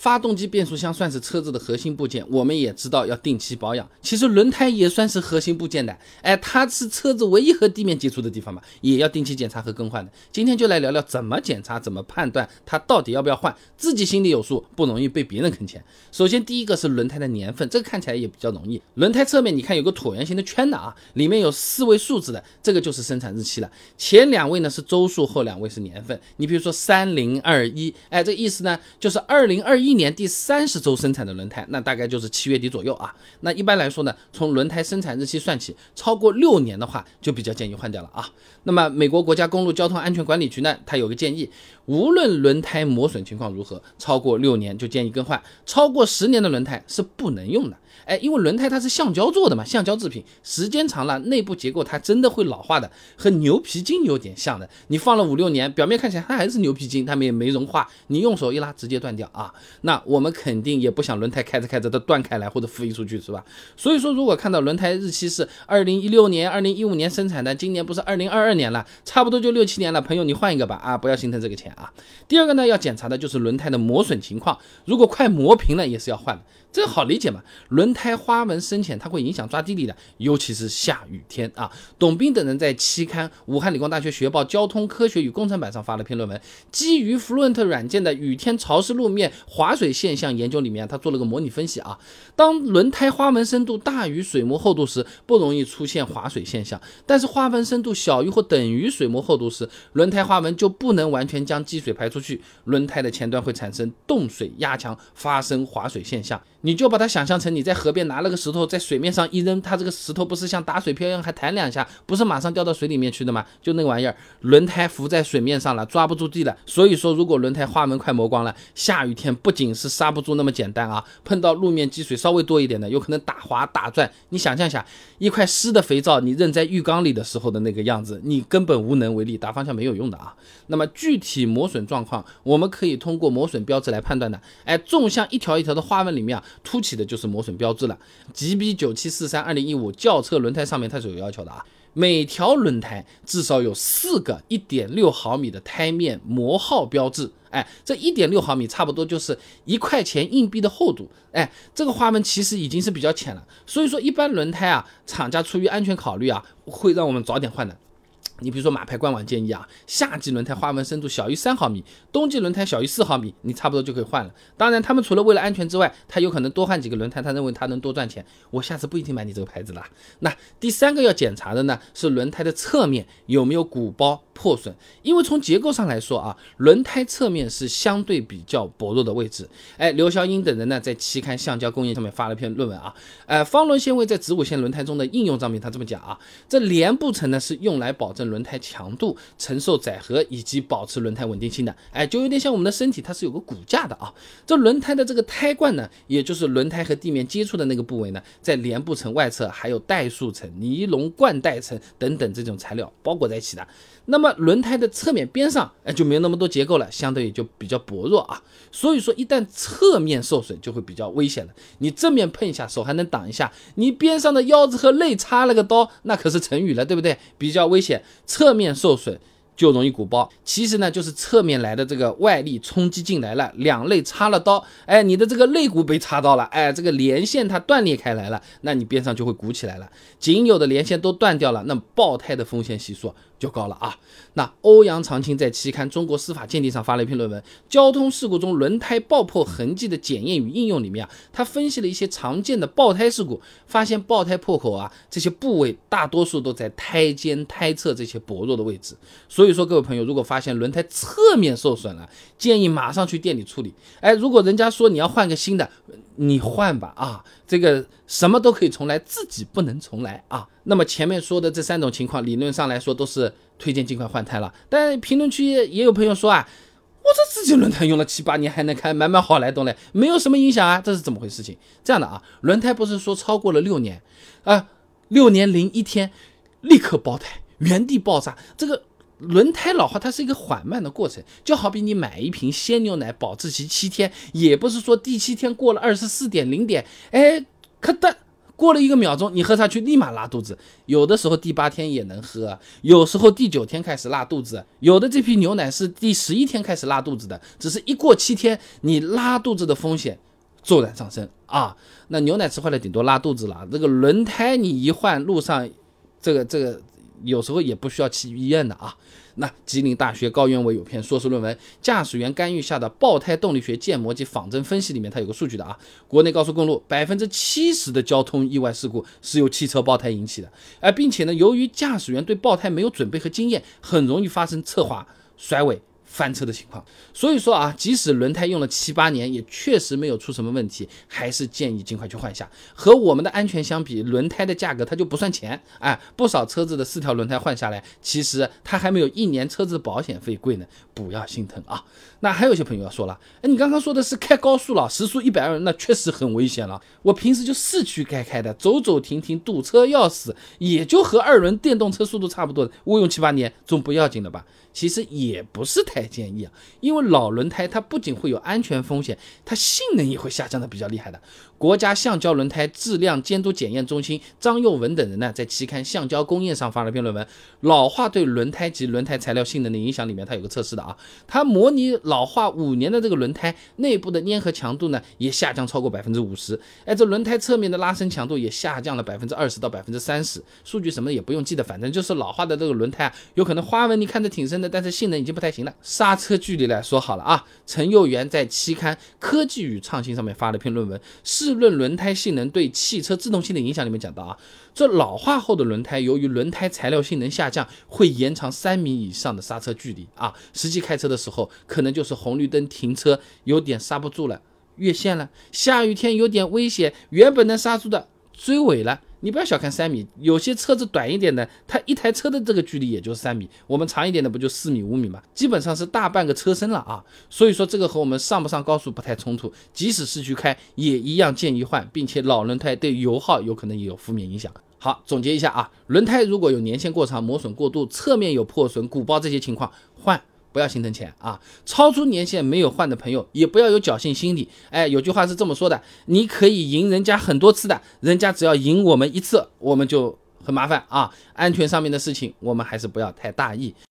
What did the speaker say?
发动机、变速箱算是车子的核心部件，我们也知道要定期保养。其实轮胎也算是核心部件的，哎，它是车子唯一和地面接触的地方嘛，也要定期检查和更换的。今天就来聊聊怎么检查，怎么判断它到底要不要换，自己心里有数，不容易被别人坑钱。首先第一个是轮胎的年份，这个看起来也比较容易。轮胎侧面你看有个椭圆形的圈的啊，里面有四位数字的，这个就是生产日期了。前两位呢是周数，后两位是年份。你比如说三零二一，哎，这意思呢就是二零二一。一年第三十周生产的轮胎，那大概就是七月底左右啊。那一般来说呢，从轮胎生产日期算起，超过六年的话，就比较建议换掉了啊。那么美国国家公路交通安全管理局呢，它有个建议，无论轮胎磨损情况如何，超过六年就建议更换，超过十年的轮胎是不能用的。哎，因为轮胎它是橡胶做的嘛，橡胶制品时间长了，内部结构它真的会老化的，和牛皮筋有点像的。你放了五六年，表面看起来它还是牛皮筋，它们也没融化，你用手一拉直接断掉啊。那我们肯定也不想轮胎开着开着它断开来或者飞出去，是吧？所以说，如果看到轮胎日期是二零一六年、二零一五年生产的，今年不是二零二二年了，差不多就六七年了，朋友你换一个吧啊，不要心疼这个钱啊。第二个呢，要检查的就是轮胎的磨损情况，如果快磨平了，也是要换的。这好理解嘛？轮轮胎花纹深浅，它会影响抓地力的，尤其是下雨天啊。董斌等人在期刊《武汉理工大学学报交通科学与工程版》上发了篇论文，基于 Fluent 软件的雨天潮湿路面滑水现象研究里面，他做了个模拟分析啊。当轮胎花纹深度大于水膜厚度时，不容易出现滑水现象；但是花纹深度小于或等于水膜厚度时，轮胎花纹就不能完全将积水排出去，轮胎的前端会产生冻水压强，发生滑水现象。你就把它想象成你在河边拿了个石头在水面上一扔，它这个石头不是像打水漂一样还弹两下，不是马上掉到水里面去的吗？就那个玩意儿，轮胎浮在水面上了，抓不住地了。所以说，如果轮胎花纹快磨光了，下雨天不仅是刹不住那么简单啊，碰到路面积水稍微多一点的，有可能打滑打转。你想象一下，一块湿的肥皂你扔在浴缸里的时候的那个样子，你根本无能为力，打方向没有用的啊。那么具体磨损状况，我们可以通过磨损标志来判断的。哎，纵向一条一条的花纹里面啊。凸起的就是磨损标志了。GB 九七四三二零一五轿车轮胎上面它是有要求的啊，每条轮胎至少有四个一点六毫米的胎面磨耗标志。哎，这一点六毫米差不多就是一块钱硬币的厚度。哎，这个花纹其实已经是比较浅了。所以说，一般轮胎啊，厂家出于安全考虑啊，会让我们早点换的。你比如说马牌官网建议啊，夏季轮胎花纹深度小于三毫米，冬季轮胎小于四毫米，你差不多就可以换了。当然，他们除了为了安全之外，他有可能多换几个轮胎，他认为他能多赚钱。我下次不一定买你这个牌子了。那第三个要检查的呢，是轮胎的侧面有没有鼓包。破损，因为从结构上来说啊，轮胎侧面是相对比较薄弱的位置。哎，刘肖英等人呢，在期刊《橡胶工业》上面发了篇论文啊，呃，方轮纤维在子午线轮胎中的应用上面，他这么讲啊，这连布层呢是用来保证轮胎强度、承受载荷以及保持轮胎稳定性的。哎，就有点像我们的身体，它是有个骨架的啊。这轮胎的这个胎冠呢，也就是轮胎和地面接触的那个部位呢，在连布层外侧还有怠速层、尼龙冠带层等等这种材料包裹在一起的。那么轮胎的侧面边上，哎，就没有那么多结构了，相对也就比较薄弱啊。所以说，一旦侧面受损，就会比较危险了。你正面碰一下，手还能挡一下；你边上的腰子和肋插了个刀，那可是成语了，对不对？比较危险。侧面受损。就容易鼓包，其实呢，就是侧面来的这个外力冲击进来了，两肋插了刀，哎，你的这个肋骨被插到了，哎，这个连线它断裂开来了，那你边上就会鼓起来了，仅有的连线都断掉了，那爆胎的风险系数就高了啊。那欧阳长青在期刊《中国司法鉴定》上发了一篇论文，《交通事故中轮胎爆破痕迹的检验与应用》里面啊，他分析了一些常见的爆胎事故，发现爆胎破口啊这些部位大多数都在胎肩、胎侧这些薄弱的位置，所以。说，各位朋友，如果发现轮胎侧面受损了，建议马上去店里处理。哎，如果人家说你要换个新的，你换吧啊，这个什么都可以重来，自己不能重来啊。那么前面说的这三种情况，理论上来说都是推荐尽快换胎了。但评论区也有朋友说啊，我这自己轮胎用了七八年还能开，买买好来动嘞，没有什么影响啊，这是怎么回事？情这样的啊，轮胎不是说超过了六年啊，六年零一天立刻爆胎，原地爆炸，这个。轮胎老化它是一个缓慢的过程，就好比你买一瓶鲜牛奶，保质期七天，也不是说第七天过了二十四点零点，哎，可的。过了一个秒钟，你喝下去立马拉肚子，有的时候第八天也能喝，有时候第九天开始拉肚子，有的这批牛奶是第十一天开始拉肚子的，只是一过七天，你拉肚子的风险骤然上升啊。那牛奶吃坏了，顶多拉肚子了，这个轮胎你一换，路上这个这个有时候也不需要去医院的啊。那吉林大学高院委有篇硕士论文《驾驶员干预下的爆胎动力学建模及仿真分析》里面，它有个数据的啊，国内高速公路百分之七十的交通意外事故是由汽车爆胎引起的，而，并且呢，由于驾驶员对爆胎没有准备和经验，很容易发生侧滑、甩尾。翻车的情况，所以说啊，即使轮胎用了七八年，也确实没有出什么问题，还是建议尽快去换下。和我们的安全相比，轮胎的价格它就不算钱。哎，不少车子的四条轮胎换下来，其实它还没有一年车子保险费贵呢，不要心疼啊。那还有些朋友要说了，哎，你刚刚说的是开高速了，时速一百二，那确实很危险了。我平时就市区开开的，走走停停，堵车要死，也就和二轮电动车速度差不多的，我用七八年总不要紧了吧？其实也不是太建议啊，因为老轮胎它不仅会有安全风险，它性能也会下降的比较厉害的。国家橡胶轮胎质量监督检验中心张佑文等人呢，在期刊《橡胶工业》上发了篇论文，《老化对轮胎及轮胎材料性能的影响》里面，它有个测试的啊，它模拟老化五年的这个轮胎内部的粘合强度呢，也下降超过百分之五十，哎，这轮胎侧面的拉伸强度也下降了百分之二十到百分之三十。数据什么也不用记的，反正就是老化的这个轮胎啊，有可能花纹你看着挺深的，但是性能已经不太行了。刹车距离来说好了啊，陈佑元在期刊《科技与创新》上面发了篇论文，试。论轮胎性能对汽车制动性的影响里面讲到啊，这老化后的轮胎由于轮胎材料性能下降，会延长三米以上的刹车距离啊。实际开车的时候，可能就是红绿灯停车有点刹不住了，越线了；下雨天有点危险，原本能刹住的追尾了。你不要小看三米，有些车子短一点的，它一台车的这个距离也就是三米，我们长一点的不就四米五米嘛，基本上是大半个车身了啊。所以说这个和我们上不上高速不太冲突，即使市区开也一样建议换，并且老轮胎对油耗有可能也有负面影响。好，总结一下啊，轮胎如果有年限过长、磨损过度、侧面有破损、鼓包这些情况，换。不要心疼钱啊！超出年限没有换的朋友，也不要有侥幸心理。哎，有句话是这么说的：你可以赢人家很多次的，人家只要赢我们一次，我们就很麻烦啊。安全上面的事情，我们还是不要太大意。